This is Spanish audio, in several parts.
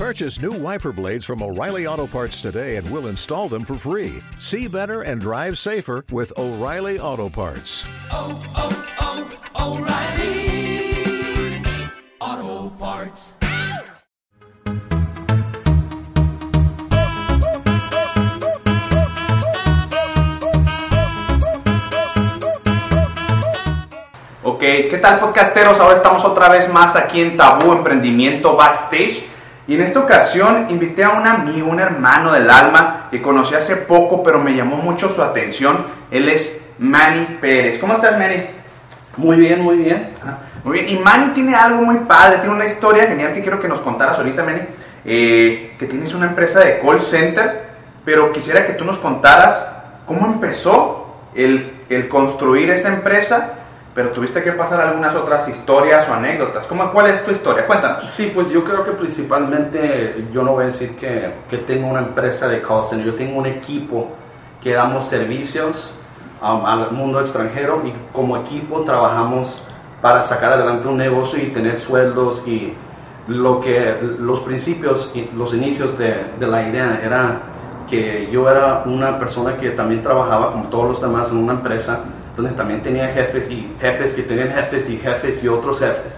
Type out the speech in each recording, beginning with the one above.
Purchase new wiper blades from O'Reilly Auto Parts today and we'll install them for free. See better and drive safer with O'Reilly Auto Parts. oh, oh, oh O'Reilly Auto Parts. Ok, ¿qué tal podcasteros? Ahora estamos otra vez más aquí en Tabú Emprendimiento Backstage. Y en esta ocasión invité a un amigo, un hermano del alma que conocí hace poco, pero me llamó mucho su atención. Él es Manny Pérez. ¿Cómo estás, Manny? Muy bien, muy bien. Muy bien, y Manny tiene algo muy padre, tiene una historia genial que quiero que nos contaras ahorita, Manny. Eh, que tienes una empresa de call center, pero quisiera que tú nos contaras cómo empezó el, el construir esa empresa, pero tuviste que pasar algunas otras historias o anécdotas. ¿Cómo, ¿Cuál es tu historia? Cuéntanos. Sí, pues yo creo que principalmente yo no voy a decir que, que tengo una empresa de call center, yo tengo un equipo que damos servicios al mundo extranjero y como equipo trabajamos para sacar adelante un negocio y tener sueldos y lo que los principios y los inicios de, de la idea era que yo era una persona que también trabajaba como todos los demás en una empresa donde también tenía jefes y jefes que tenían jefes y jefes y otros jefes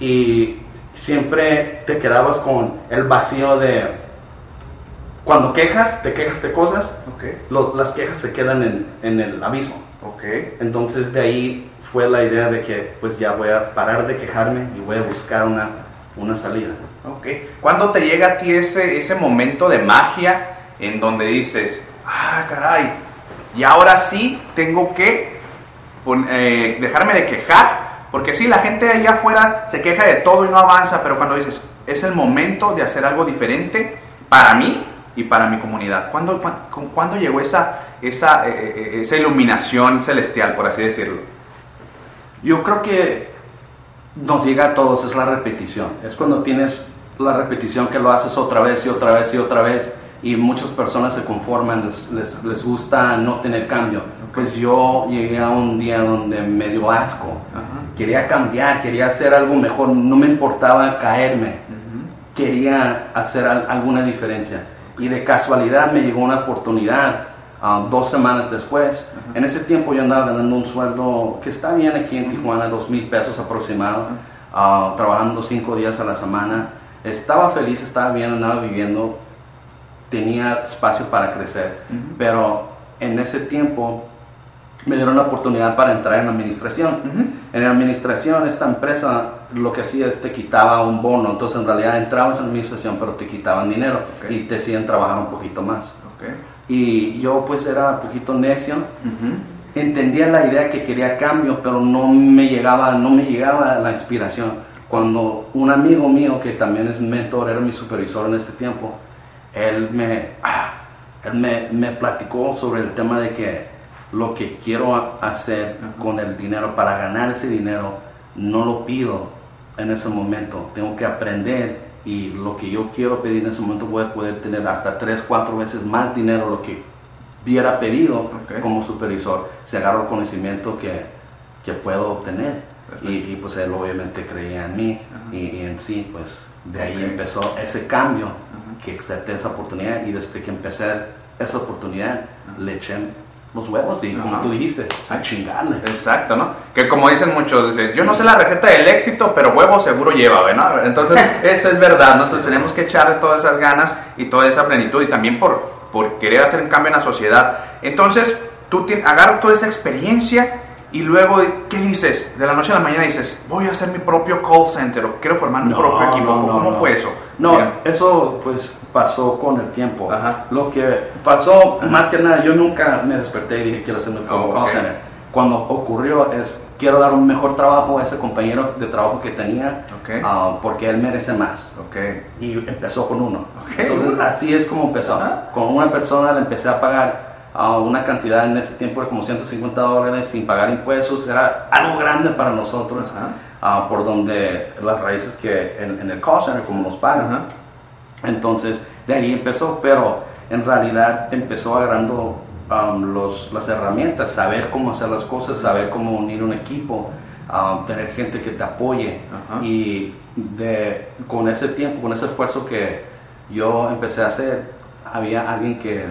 y siempre te quedabas con el vacío de cuando quejas, te quejas de cosas, Ok, lo- las quejas se quedan en, en el abismo. ok. Entonces de ahí fue la idea de que pues ya voy a parar de quejarme y voy a buscar una, una salida. Ok. ¿Cuándo te llega a ti ese, ese momento de magia en donde dices, ah, caray, y ahora sí tengo que eh, dejarme de quejar? Porque sí, la gente allá afuera se queja de todo y no avanza, pero cuando dices, es el momento de hacer algo diferente para mí y para mi comunidad. ¿Cuándo, ¿cuándo llegó esa, esa, eh, eh, esa iluminación celestial, por así decirlo? Yo creo que nos llega a todos, es la repetición. Es cuando tienes la repetición que lo haces otra vez y otra vez y otra vez y muchas personas se conforman, les, les, les gusta no tener cambio. Pues yo llegué a un día donde me dio asco. Quería cambiar, quería hacer algo mejor, no me importaba caerme. Quería hacer al- alguna diferencia. Y de casualidad me llegó una oportunidad ah, dos semanas después. En ese tiempo yo andaba ganando un sueldo que está bien aquí en Tijuana, dos mil pesos aproximado, ah, trabajando cinco días a la semana. Estaba feliz, estaba bien, andaba viviendo, tenía espacio para crecer, pero en ese tiempo me dieron la oportunidad para entrar en administración. En la administración, esta empresa lo que hacía es te quitaba un bono, entonces en realidad entrabas en administración, pero te quitaban dinero Ok. y te hacían trabajar un poquito más. Ok. Y yo pues era un poquito necio, Ujú. entendía la idea que quería cambio, pero no me llegaba, no me llegaba la inspiración. Cuando un amigo mío, que también es mentor, era mi supervisor en este tiempo, él me, ah, él me, me platicó sobre el tema de que lo que quiero hacer con el dinero, para ganar ese dinero, no lo pido en ese momento, tengo que aprender y lo que yo quiero pedir en ese momento voy a poder tener hasta tres, cuatro veces más dinero de lo que hubiera pedido Ok. como supervisor, se agarra el conocimiento que, que puedo obtener. Y, y, pues él obviamente creía en mí Ajá. y, y en sí, pues de ahí empezó ese cambio, Ajá. que acepté esa oportunidad y desde que empecé esa oportunidad le eché los huevos y como tú dijiste, a chingarle. Exacto, ¿no? Que como dicen muchos, dicen, yo no sé la receta del éxito, pero huevo seguro lleva, ¿no? Entonces, eso es verdad, nosotros tenemos que echarle todas esas ganas y toda esa plenitud y también por, por querer hacer un cambio en la sociedad. Entonces, tú agarras toda esa experiencia y luego, ¿qué dices? De la noche a la mañana dices, voy a hacer mi propio call center o quiero formar mi No, propio equipo. no, no, ¿Cómo fue eso? No, eso pues pasó con el tiempo. Ajá. Lo que pasó, más que nada, yo nunca me desperté y dije quiero hacer mi propio Oh. Cuando ocurrió es quiero dar un mejor trabajo a ese compañero de trabajo que tenía ah, porque él merece más. Ok. Y empezó con uno. Entonces así es como empezó. Ajá. Con una persona le empecé a pagar ah, una cantidad en ese tiempo de como 150 dólares sin pagar impuestos. Era algo grande para nosotros. Ah, por donde las raíces que en, en el call center como nos pagan. Ajá. Entonces, de ahí empezó, pero en realidad empezó agarrando um, los, las herramientas, saber cómo hacer las cosas, saber cómo unir un equipo, ah, tener gente que te apoye. Ajá. Y de, con ese tiempo, con ese esfuerzo que yo empecé a hacer, había alguien que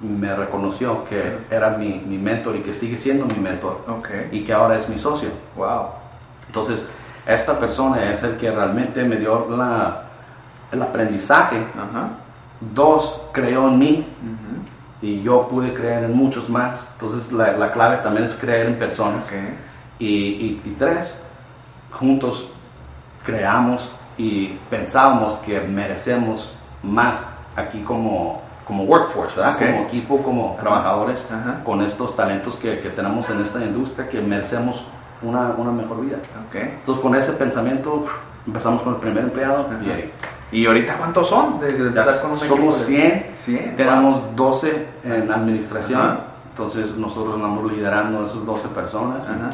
me reconoció que era mi, mi mentor y que sigue siendo mi mentor Ok. y que ahora es mi socio. Wow. Entonces, esta persona es el que realmente me dio la, el aprendizaje. Ajá. Dos, creó en mí y yo pude creer en muchos más. Entonces, la, la clave también es creer en personas. Y, y- y tres, juntos creamos y pensábamos que merecemos más aquí como, como workforce, como equipo, como trabajadores, Ajá. con estos talentos que, que tenemos en esta industria, que merecemos una, una mejor vida. Ok. Entonces, con ese pensamiento, empezamos con el primer empleado y ahí. ¿Y ahorita cuántos son? De, de Ya con somos de- 100, 100. tenemos 12 en administración, Ajá. entonces nosotros andamos liderando a esas 12 personas y, Ajá.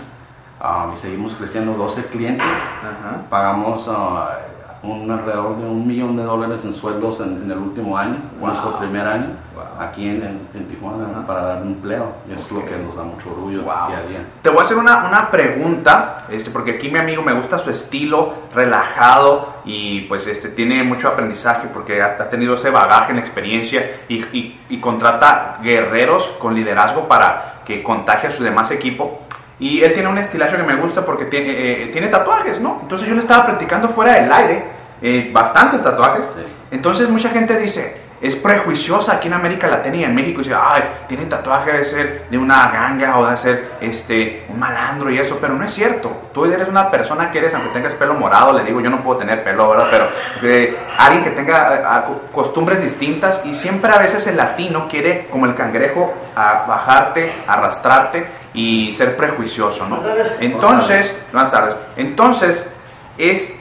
ah, y seguimos creciendo 12 clientes, Ajá. pagamos ah, un alrededor de un millón de dólares en sueldos en, en el último año, Wow. nuestro primer año, Wow. aquí en, en- en Tijuana, Ajá. para dar empleo, y es Ok. lo que nos da mucho orgullo Wow. día a día. Te voy a hacer una, una pregunta, este, porque aquí mi amigo me gusta su estilo relajado y pues este, tiene mucho aprendizaje porque ha, ha tenido ese bagaje en experiencia y, y- y contrata guerreros con liderazgo para que contagie a su demás equipo. Y él tiene un estilacho que me gusta porque tiene, eh, tiene tatuajes, ¿no? Entonces yo le estaba practicando fuera del aire, eh, bastantes tatuajes. Sí. Entonces mucha gente dice, es prejuiciosa aquí en América Latina y en México. Y dice, ay, tiene tatuaje de ser de una ganga o de ser este, un malandro y eso. Pero no es cierto. Tú eres una persona que eres, aunque tengas pelo morado, le digo, yo no puedo tener pelo, ¿verdad? Pero eh, alguien que tenga eh, a- costumbres distintas y siempre a veces el latino quiere, como el cangrejo, a bajarte, arrastrarte y ser prejuicioso, ¿no? Entonces, buenas tardes. Entonces, es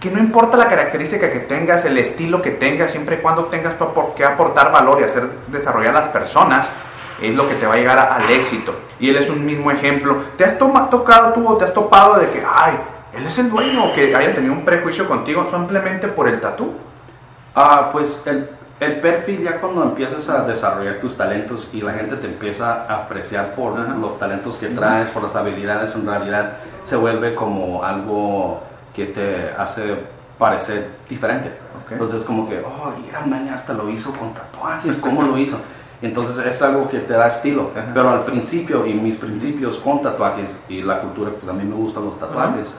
que no importa la característica que tengas, el estilo que tengas, siempre y cuando tengas que aportar valor y hacer desarrollar a las personas, es lo que te va a llegar a- al éxito. Y él es un mismo ejemplo. ¿Te has toma- tocado tú o te has topado de que, ay, él es el dueño o que hayan tenido un prejuicio contigo simplemente por el tatú? Ah, pues el, el perfil ya cuando empiezas a desarrollar tus talentos y la gente te empieza a apreciar por Ajá. los talentos que traes, por las habilidades, en realidad se vuelve como algo que te hace parecer diferente. Ok. Entonces como que, oh, mira, man, hasta lo hizo con tatuajes, ¿cómo lo hizo? Entonces es algo que te da estilo. Ajá. Pero al principio, y mis principios con tatuajes y la cultura, pues a mí me gustan los tatuajes,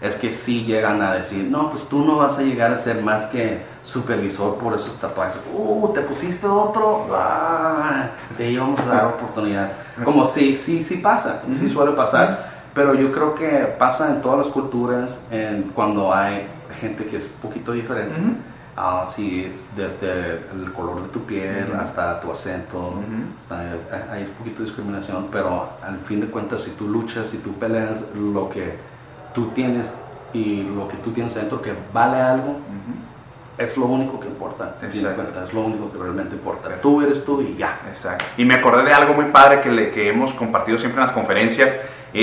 es que sí llegan a decir, no, pues tú no vas a llegar a ser más que supervisor por esos tatuajes. Uh, te pusiste otro, ah, te íbamos a dar oportunidad. Como sí, sí, sí pasa, sí suele pasar. Pero yo creo que pasa en todas las culturas, en cuando hay gente que es un poquito diferente. Ujú. Ah, sí, desde el color de tu piel Ujú. hasta tu acento, Ujú. hasta- hay un poquito de discriminación, pero al fin de cuentas, si tú luchas, si tú peleas lo que tú tienes y lo que tú tienes dentro que vale algo, es lo único que importa. cuentas, es lo único que realmente importa. Tú eres tú y ya. Exacto. Y me acordé de algo muy padre que, le- que hemos compartido siempre en las conferencias,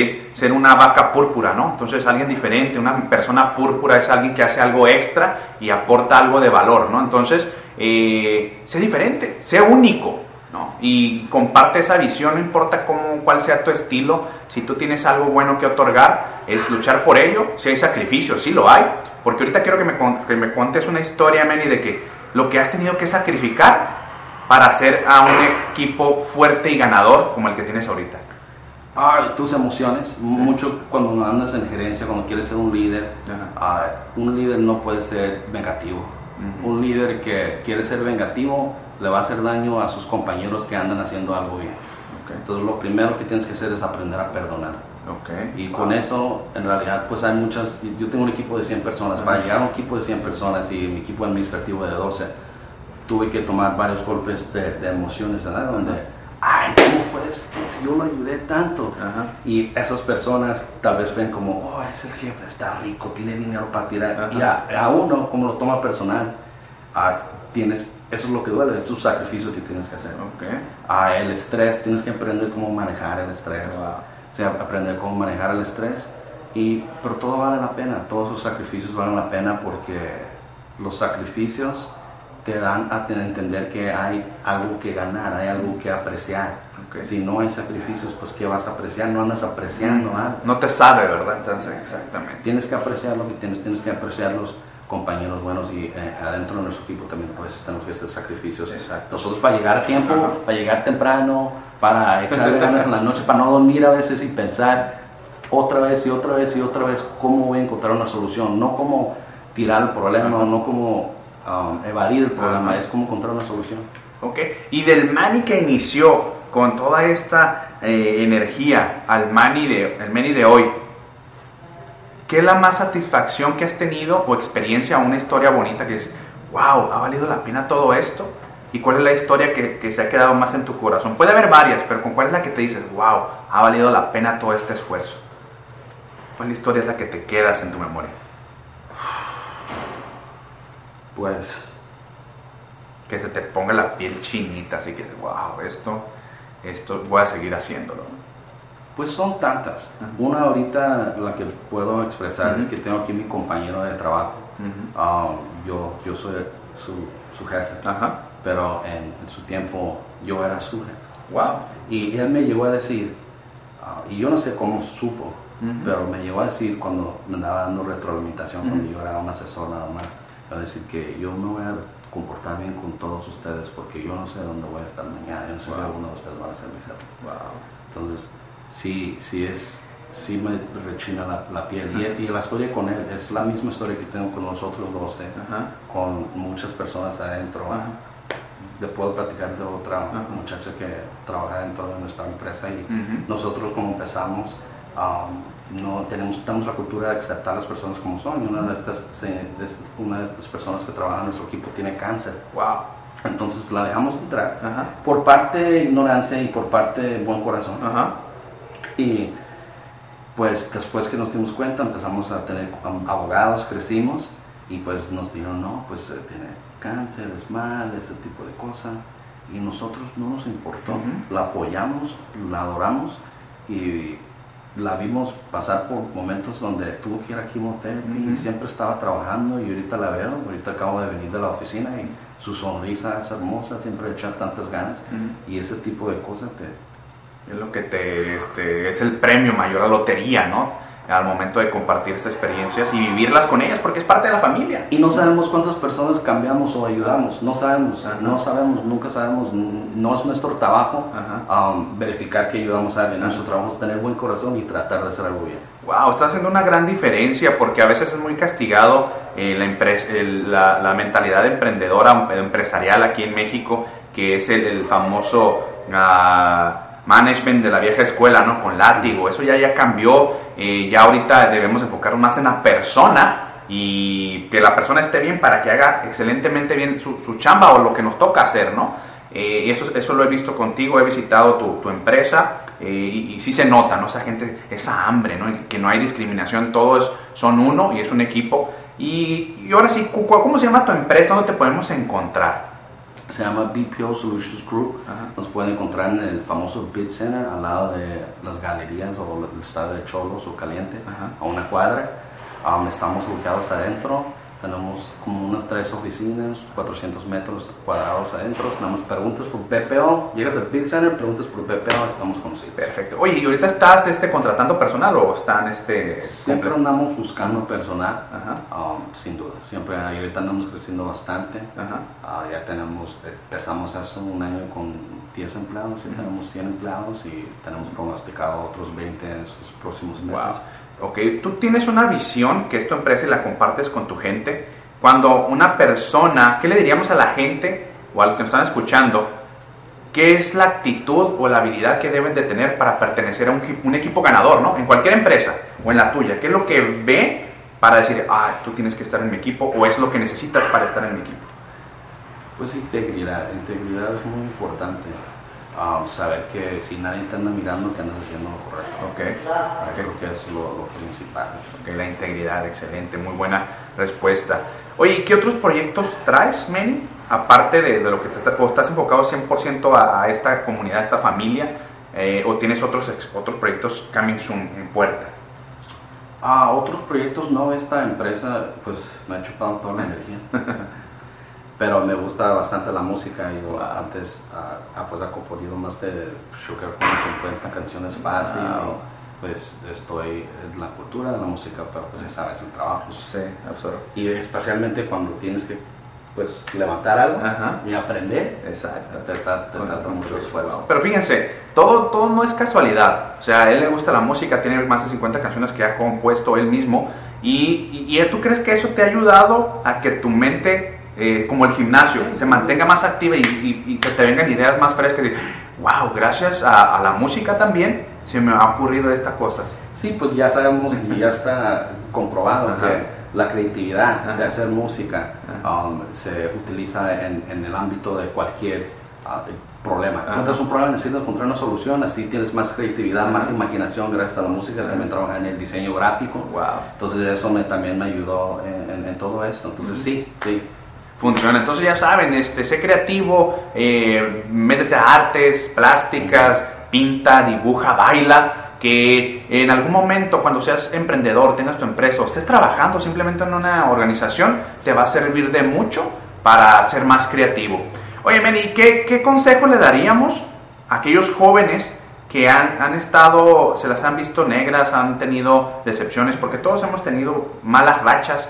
es ser una vaca púrpura, ¿no? Entonces alguien diferente, una persona púrpura es alguien que hace algo extra y aporta algo de valor, ¿no? Entonces, eh, sé diferente, sé único, ¿no? Y comparte esa visión, no importa cómo, cuál sea tu estilo, si tú tienes algo bueno que otorgar, es luchar por ello, si hay sacrificios, sí lo hay, porque ahorita quiero que me, que me cuentes una historia, Manny, de que lo que has tenido que sacrificar para hacer a un equipo fuerte y ganador como el que tienes ahorita. Ah, y tus emociones, mucho cuando andas en gerencia, cuando quieres ser un líder, ah, un líder no puede ser vengativo. Ujú. Un líder que quiere ser vengativo le va a hacer daño a sus compañeros que andan haciendo algo bien. Entonces lo primero que tienes que hacer es aprender a perdonar. Ok. Y Wow. con eso, en realidad, pues hay muchas, yo tengo un equipo de 100 personas, para llegar a un equipo de 100 personas y mi equipo administrativo de 12, tuve que tomar varios golpes de, de emociones, ¿verdad? Donde, ay, ¿cómo puedes? Si yo lo ayudé tanto. Ajá. Y esas personas tal vez ven como, oh, ese jefe está rico, tiene dinero para tirar. Ajá. Y a, a uno, como lo toma personal, ah, tienes, eso es lo que duele, es un sacrificio que tienes que hacer. Ok. Ah, el estrés, tienes que aprender cómo manejar el estrés. Wow. O sea, aprender cómo manejar el estrés. Y, pero todo vale la pena, todos esos sacrificios valen la pena porque los sacrificios te dan a te- entender que hay algo que ganar, hay algo que apreciar. Ok. Si no hay sacrificios, pues ¿qué vas a apreciar? No andas apreciando algo. No te sabe, ¿verdad? Entonces, exactamente. Tienes que apreciar lo que tienes, tienes que apreciar los compañeros buenos y eh, adentro de nuestro equipo también pues tenemos que hacer sacrificios. Exacto. Nosotros para llegar a tiempo, Ajá. para llegar temprano, para echarle ganas en la noche, para no dormir a veces y pensar otra vez y otra vez y otra vez cómo voy a encontrar una solución, no como tirar el problema, Ajá. no como um, evadir el problema, Ajá. es como encontrar una solución. Ok, y del Manny que inició con toda esta eh, energía al Manny de, el Manny de hoy, ¿qué es la más satisfacción que has tenido o experiencia, una historia bonita que es, wow, ha valido la pena todo esto? ¿Y cuál es la historia que, que se ha quedado más en tu corazón? Puede haber varias, pero ¿con cuál es la que te dices, wow, ha valido la pena todo este esfuerzo? ¿Cuál historia es la que te quedas en tu memoria? Pues Que se te ponga la piel chinita, así que, wow, esto, esto voy a seguir haciéndolo. Pues son tantas. Una ahorita, la que puedo expresar es que tengo aquí mi compañero de trabajo. Ah, yo, yo soy su, su jefe, Ajá. pero en, en su tiempo yo era su jefe. Wow. Y él me llegó a decir, ah, y yo no sé cómo supo, pero me llegó a decir cuando me andaba dando retroalimentación, cuando yo era un asesor nada más, a decir que yo me voy a comportar bien con todos ustedes porque yo no sé dónde voy a estar mañana, yo no sé si Wow. alguno de ustedes van a ser mis. Wow. Entonces, sí, sí es, sí me rechina la, la piel. Y, y la historia con él es la misma historia que tengo con nosotros los sé, Ajá. con muchas personas adentro. Ajá. Le puedo platicar de otra muchacha que trabaja dentro de nuestra empresa y nosotros como empezamos, um, no tenemos, tenemos la cultura de aceptar a las personas como son. Y una de estas, se- de estas- una de estas personas que trabaja en nuestro equipo tiene cáncer. Wow. Entonces la dejamos entrar. Ajá. Por parte de ignorancia y por parte de buen corazón. Ajá. Y pues después que nos dimos cuenta empezamos a tener abogados, crecimos y pues nos dijeron, no, pues eh, tiene cáncer, es mal, ese tipo de cosas. Y nosotros no nos importó, la apoyamos, la adoramos y la vimos pasar por momentos donde tuvo que ir a quimioterapia y Ujú. siempre estaba trabajando y ahorita la veo, ahorita acabo de venir de la oficina y su sonrisa es hermosa, siempre echa tantas ganas y ese tipo de cosas te, Es lo que te, este, es el premio mayor, la lotería, ¿no? Al momento de compartir esas experiencias y vivirlas con ellas, porque es parte de la familia. Y no sabemos cuántas personas cambiamos o ayudamos, no sabemos, Ajá. no sabemos, nunca sabemos, no es nuestro trabajo um, verificar que ayudamos a alguien, nuestro trabajo es tener buen corazón y tratar de hacer algo bien. Wow, está haciendo una gran diferencia porque a veces es muy castigado eh, la, el- la, la mentalidad emprendedora, eh, empresarial aquí en México, que es el, el famoso ah, management de la vieja escuela, ¿no? Con látigo. Eso ya, ya cambió. eh, ya ahorita debemos enfocarnos más en la persona y que la persona esté bien para que haga excelentemente bien su, su chamba o lo que nos toca hacer, ¿no? Eh, eso, eso lo he visto contigo, he visitado tu, tu empresa eh, y, sí se nota, ¿no? Esa gente, esa hambre, ¿no? Que no hay discriminación, todos son uno y es un equipo. Y, y ahora sí, ¿cómo se llama tu empresa? ¿Dónde te podemos encontrar? Se llama BPO Solutions Group, Ajá. nos pueden encontrar en el famoso Bid Center al lado de las galerías o el estadio de Cholos o Caliente, Ajá. a una cuadra. Um, estamos ubicados adentro, tenemos como unas tres oficinas, 400 metros cuadrados adentro. Nada más preguntas por PPO, llegas al Bid Center, preguntas por PPO, estamos conocidos. Perfecto. Oye, ¿y ahorita estás este, contratando personal o están este, Siempre andamos buscando personal, Ajá. um, sin duda. Siempre, ahorita andamos creciendo bastante. Ajá. Ah, ya tenemos, empezamos hace un año con 10 empleados, ya tenemos 100 empleados y tenemos pronosticado otros 20 en estos próximos meses. Wow. Ok, tú tienes una visión que es empresa y la compartes con tu gente. Cuando una persona, ¿qué le diríamos a la gente o a los que nos están escuchando? ¿Qué es la actitud o la habilidad que deben de tener para pertenecer a un, un equipo ganador, ¿no? En cualquier empresa o en la tuya. ¿Qué es lo que ve para decir, ah, tú tienes que estar en mi equipo o es lo que necesitas para estar en mi equipo? Pues integridad, integridad es muy importante. Ah, saber que si nadie te anda mirando que andas haciendo lo correcto. Ok. Creo que es lo, lo principal. Ok, la integridad, excelente, muy buena respuesta. Oye, ¿y qué otros proyectos traes, Manny? Aparte de, de lo que estás, o estás enfocado 100% a, a esta comunidad, a esta familia, eh, o tienes otros, otros proyectos coming soon en puerta. Ah, otros proyectos no, esta empresa pues me ha chupado toda la energía. pero me gusta bastante la música. Yo antes ah, ah, pues he componido más de, yo creo que unas 50 canciones fácil. Pues estoy en la cultura de la música, pero pues ya sabes, el trabajo. Sí, absorbo. Y especialmente cuando tienes que pues levantar algo Ajá. y aprender, Exacto. te trata mucho esfuerzo. Pero fíjense, todo, todo no es casualidad. O sea, a él le gusta la música, tiene más de 50 canciones que ha compuesto él mismo. Y, y, y tú crees que eso te ha ayudado a que tu mente, eh, como el gimnasio, se mantenga más activa y, y- y que te vengan ideas más frescas de, wow, gracias a, a la música también se me ha ocurrido estas cosas. Sí, pues ya sabemos y ya está comprobado Ajá. que la creatividad Ajá. de hacer música Ajá. um, se utiliza en, en el ámbito de cualquier ah, problema. Ajá. Encuentras un problema, necesitas encontrar una solución, así tienes más creatividad, más imaginación gracias a la música. También trabaja en el diseño gráfico. Wow. Entonces eso me, también me ayudó en, en- en todo esto. Entonces sí, sí. Funciona. Entonces ya saben, este, sé creativo, eh, métete a artes, plásticas, pinta, dibuja, baila, que en algún momento cuando seas emprendedor, tengas tu empresa o estés trabajando simplemente en una organización, te va a servir de mucho para ser más creativo. Oye, Meni, ¿qué, qué consejo le daríamos a aquellos jóvenes que han, han estado, se las han visto negras, han tenido decepciones, porque todos hemos tenido malas rachas,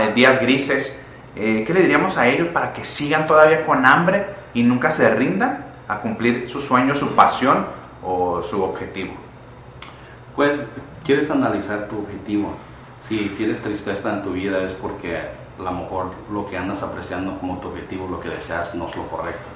eh, días grises. Eh, ¿Qué le diríamos a ellos para que sigan todavía con hambre y nunca se rindan a cumplir su sueño, su pasión o su objetivo? Pues quieres analizar tu objetivo. Si tienes tristeza en tu vida es porque a lo mejor lo que andas apreciando como tu objetivo, lo que deseas, no es lo correcto.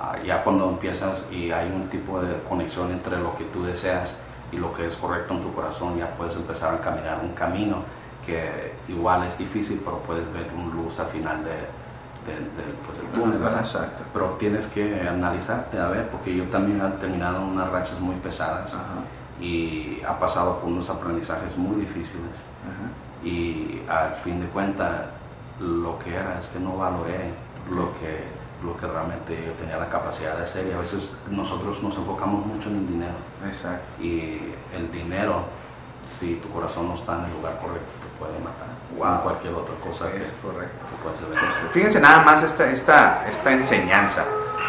Ah, ya cuando empiezas y hay un tipo de conexión entre lo que tú deseas y lo que es correcto en tu corazón, ya puedes empezar a caminar un camino que igual es difícil, pero puedes ver un luz al final de, de- de, pues, el túnel, Ajá, ¿verdad? exacto. Pero tienes que analizarte, a ver, porque yo también he terminado unas rachas muy pesadas y ha pasado por unos aprendizajes muy difíciles y al fin de cuentas lo que era es que no valoré lo que lo que realmente yo tenía la capacidad de hacer y a veces nosotros nos enfocamos mucho en el dinero Exacto. y el dinero si tu corazón no está en el lugar correcto te puede matar Wow. cualquier otra cosa que, Es correcto. que ser beneficiosa. Fíjense nada más esta, esta, esta enseñanza.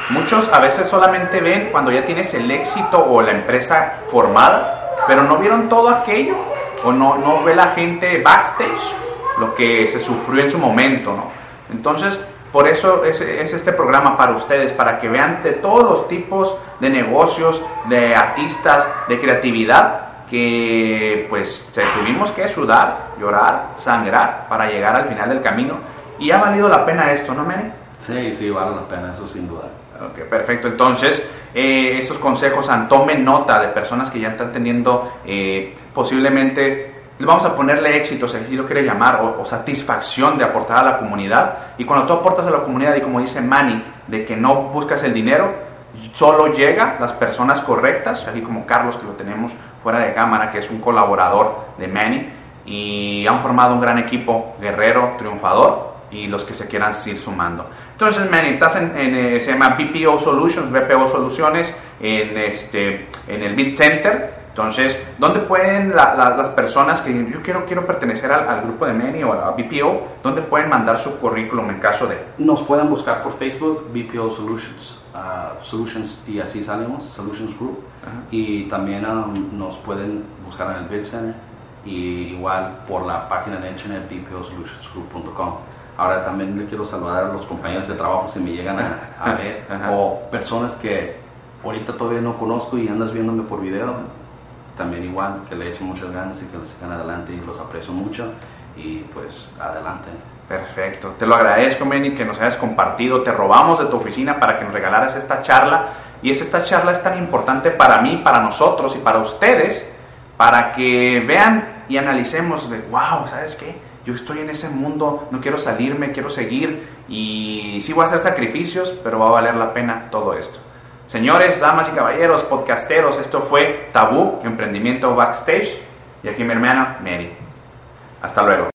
Muchos a veces solamente ven cuando ya tienes el éxito o la empresa formada, pero no vieron todo aquello o no, no ve la gente backstage lo que se sufrió en su momento, ¿no? Entonces, por eso es, es este programa para ustedes, para que vean de todos los tipos de negocios, de artistas, de creatividad, que pues tuvimos que sudar, llorar, sangrar para llegar al final del camino. Y ha valido la pena esto, ¿no, Manny? sí sí vale la pena eso sin duda Ok, perfecto. Entonces, eh, estos consejos, tomen nota de personas que ya están teniendo eh, posiblemente, vamos a ponerle éxito, si así lo quiere llamar, o, o satisfacción de aportar a la comunidad. Y cuando tú aportas a la comunidad, y como dice Manny, de que no buscas el dinero, solo llega las personas correctas, así como Carlos, que lo tenemos fuera de cámara, que es un colaborador de Manny, y han formado un gran equipo guerrero, triunfador, y los que se quieran ir sumando. Entonces, Manny, estás en, eh, se llama BPO Solutions, BPO Soluciones, en, este, en el Bit Center. Entonces, ¿dónde pueden la- la- las personas que dicen, yo quiero, quiero pertenecer al, al grupo de Manny o a la BPO, dónde pueden mandar su currículum en caso de... Nos pueden buscar por Facebook, BPO Solutions, ah, Solutions y así salimos, Solutions Group. Ajá. Y también um, nos pueden buscar en el Bid Center y igual por la página de internet bposolutionsgroup.com. Ahora también le quiero saludar a los compañeros de trabajo si me llegan a, a ver Ajá. o personas que ahorita todavía no conozco y andas viéndome por video. También igual que le echen muchas ganas y que les sigan adelante y los aprecio mucho y pues adelante. Perfecto, te lo agradezco, Manny, que nos hayas compartido. Te robamos de tu oficina para que nos regalaras esta charla. Y es- esta charla es tan importante para mí, para nosotros y para ustedes, para que vean y analicemos de, wow, ¿sabes qué? Yo estoy en ese mundo, no quiero salirme, quiero seguir y sí voy a hacer sacrificios, pero va a valer la pena todo esto. Señores, damas y caballeros, podcasteros, esto fue Tabú, Emprendimiento Backstage. Y aquí mi hermana, Mary. Hasta luego.